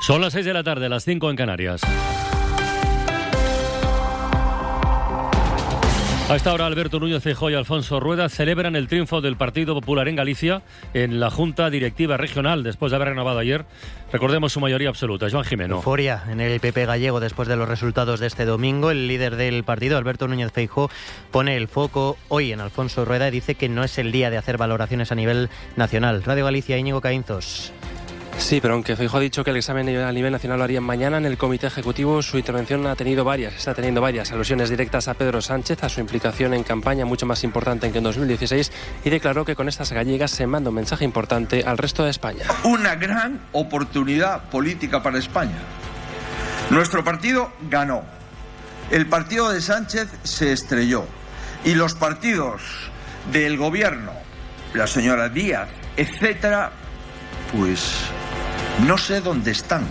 Son las 6 de la tarde, las 5 en Canarias. A esta hora, Alberto Núñez Feijóo y Alfonso Rueda celebran el triunfo del Partido Popular en Galicia en la Junta Directiva Regional después de haber renovado ayer, recordemos su mayoría absoluta. Joan Jimeno. Euforia en el PP gallego después de los resultados de este domingo. El líder del partido, Alberto Núñez Feijóo, pone el foco hoy en Alfonso Rueda y dice que no es el día de hacer valoraciones a nivel nacional. Radio Galicia, Íñigo Caínzos. Sí, pero aunque Feijóo ha dicho que el examen a nivel nacional lo harían mañana en el comité ejecutivo, su intervención ha tenido varias, está teniendo varias alusiones directas a Pedro Sánchez, a su implicación en campaña mucho más importante que en 2016 y declaró que con estas gallegas se manda un mensaje importante al resto de España. Una gran oportunidad política para España. Nuestro partido ganó. El partido de Sánchez se estrelló. Y los partidos del gobierno, la señora Díaz, etcétera, pues no sé dónde están.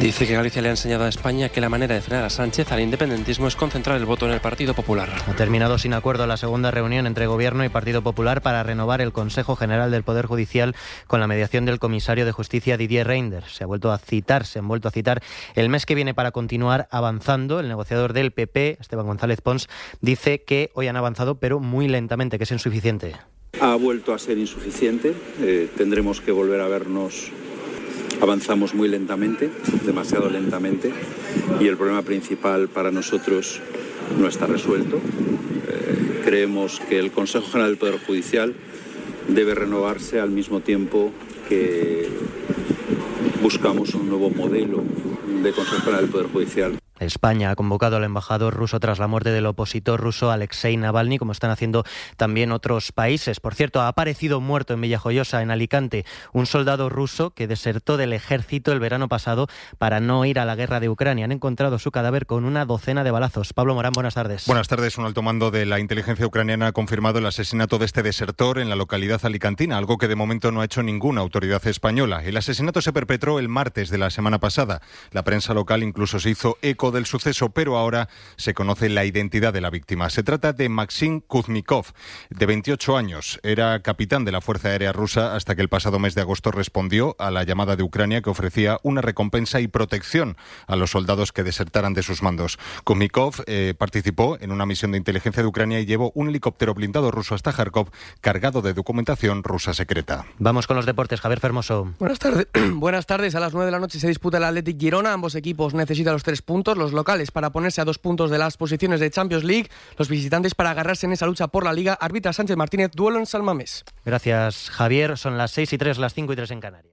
Dice que Galicia le ha enseñado a España que la manera de frenar a Sánchez al independentismo es concentrar el voto en el Partido Popular. Ha terminado sin acuerdo la segunda reunión entre Gobierno y Partido Popular para renovar el Consejo General del Poder Judicial con la mediación del comisario de Justicia Didier Reinders. Se ha vuelto a citar, se han vuelto a citar el mes que viene para continuar avanzando. El negociador del PP, Esteban González Pons, dice que hoy han avanzado, pero muy lentamente, que es insuficiente. Ha vuelto a ser insuficiente. Eh, tendremos que volver a vernos avanzamos muy lentamente, demasiado lentamente, y el problema principal para nosotros no está resuelto. Eh, creemos que el Consejo General del Poder Judicial debe renovarse al mismo tiempo que buscamos un nuevo modelo de Consejo General del Poder Judicial. España ha convocado al embajador ruso tras la muerte del opositor ruso Alexei Navalny, como están haciendo también otros países. Por cierto, ha aparecido muerto en Villajoyosa, en Alicante, un soldado ruso que desertó del ejército el verano pasado para no ir a la guerra de Ucrania. Han encontrado su cadáver con una docena de balazos. Pablo Morán, buenas tardes. Buenas tardes. Un alto mando de la inteligencia ucraniana ha confirmado el asesinato de este desertor en la localidad alicantina, algo que de momento no ha hecho ninguna autoridad española. El asesinato se perpetró el martes de la semana pasada. La prensa local incluso se hizo eco del suceso, pero ahora se conoce la identidad de la víctima. Se trata de Maxim Kuznikov, de 28 años. Era capitán de la Fuerza Aérea Rusa hasta que el pasado mes de agosto respondió a la llamada de Ucrania que ofrecía una recompensa y protección a los soldados que desertaran de sus mandos. Kuznikov eh, participó en una misión de inteligencia de Ucrania y llevó un helicóptero blindado ruso hasta Kharkov cargado de documentación rusa secreta. Vamos con los deportes. Javier Fermoso. Buenas tardes. Buenas tardes. A las 9 de la noche se disputa el Athletic Girona. Ambos equipos necesitan los tres puntos los locales para ponerse a dos puntos de las posiciones de Champions League, los visitantes para agarrarse en esa lucha por la Liga. Arbitra Sánchez Martínez, duelo en Salmamés. Gracias, Javier. Son las 6 y 3, las 5 y 3 en Canarias.